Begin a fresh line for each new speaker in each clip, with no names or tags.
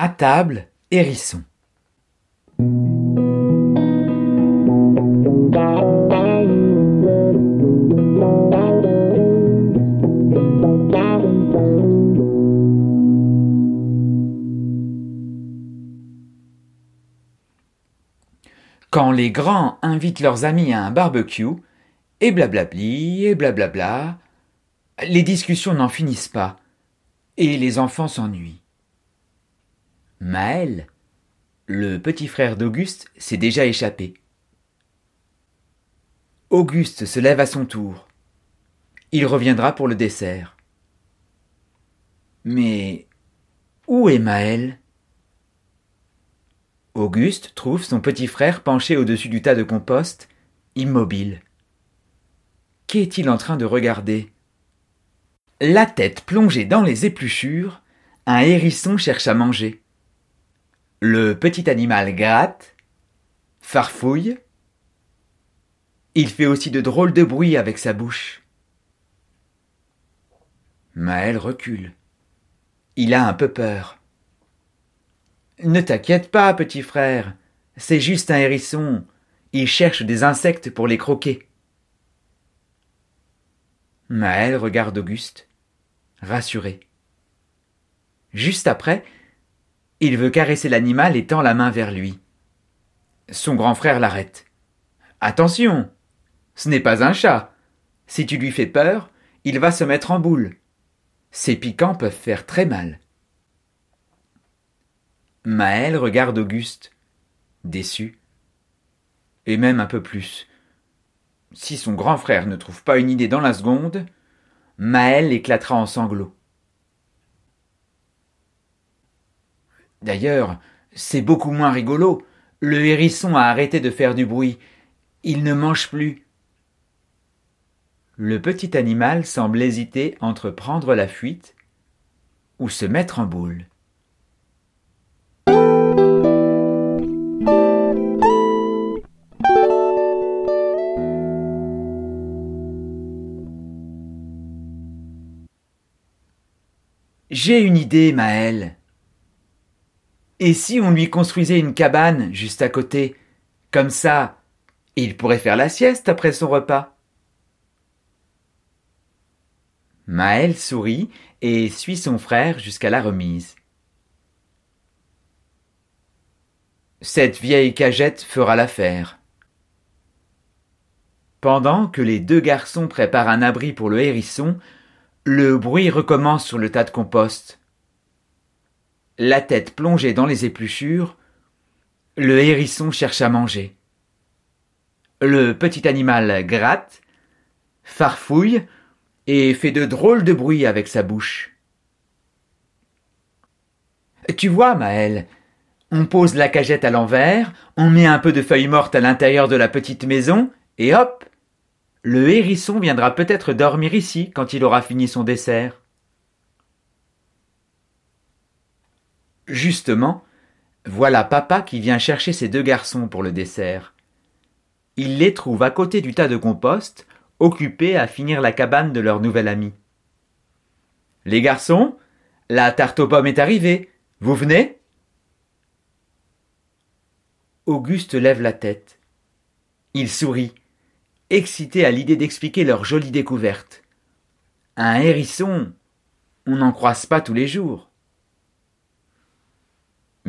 À table, hérisson. Quand les grands invitent leurs amis à un barbecue, et blablabli, et blablabla, les discussions n'en finissent pas, et les enfants s'ennuient. Maël, le petit frère d'Auguste, s'est déjà échappé. Auguste se lève à son tour. Il reviendra pour le dessert. Mais où est Maël? Auguste trouve son petit frère penché au-dessus du tas de compost, immobile. Qu'est-il en train de regarder? La tête plongée dans les épluchures, un hérisson cherche à manger. Le petit animal gratte, farfouille. Il fait aussi de drôles de bruits avec sa bouche. Maël recule. Il a un peu peur. Ne t'inquiète pas, petit frère. C'est juste un hérisson. Il cherche des insectes pour les croquer. Maël regarde Auguste, rassuré. Juste après, il veut caresser l'animal et tend la main vers lui. Son grand frère l'arrête. Attention. Ce n'est pas un chat. Si tu lui fais peur, il va se mettre en boule. Ces piquants peuvent faire très mal. Maël regarde Auguste, déçu. Et même un peu plus. Si son grand frère ne trouve pas une idée dans la seconde, Maël éclatera en sanglots. D'ailleurs, c'est beaucoup moins rigolo. Le hérisson a arrêté de faire du bruit. Il ne mange plus. Le petit animal semble hésiter entre prendre la fuite ou se mettre en boule. J'ai une idée, Maël. Et si on lui construisait une cabane juste à côté, comme ça, il pourrait faire la sieste après son repas. Maël sourit et suit son frère jusqu'à la remise. Cette vieille cagette fera l'affaire. Pendant que les deux garçons préparent un abri pour le hérisson, le bruit recommence sur le tas de compost. La tête plongée dans les épluchures, le hérisson cherche à manger. Le petit animal gratte, farfouille et fait de drôles de bruits avec sa bouche. Tu vois, Maël, on pose la cagette à l'envers, on met un peu de feuilles mortes à l'intérieur de la petite maison, et hop, le hérisson viendra peut-être dormir ici quand il aura fini son dessert. Justement, voilà papa qui vient chercher ses deux garçons pour le dessert. Il les trouve à côté du tas de compost, occupés à finir la cabane de leur nouvel ami. Les garçons, la tarte aux pommes est arrivée. Vous venez? Auguste lève la tête. Il sourit excités à l'idée d'expliquer leur jolie découverte. Un hérisson, on n'en croise pas tous les jours.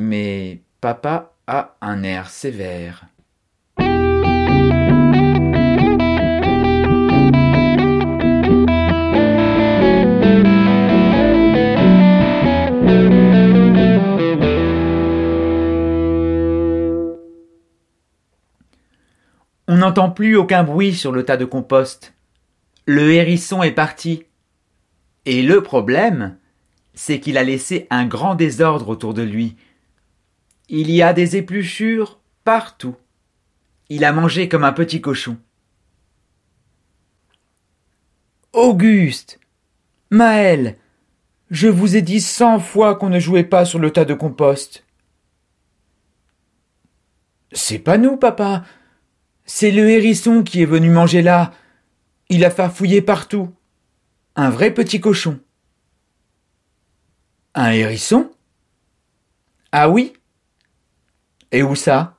Mais papa a un air sévère. On n'entend plus aucun bruit sur le tas de compost. Le hérisson est parti. Et le problème, c'est qu'il a laissé un grand désordre autour de lui. Il y a des épluchures partout. Il a mangé comme un petit cochon. Auguste. Maël. Je vous ai dit cent fois qu'on ne jouait pas sur le tas de compost. C'est pas nous, papa. C'est le hérisson qui est venu manger là. Il a farfouillé partout. Un vrai petit cochon. Un hérisson? Ah oui? Et où ça?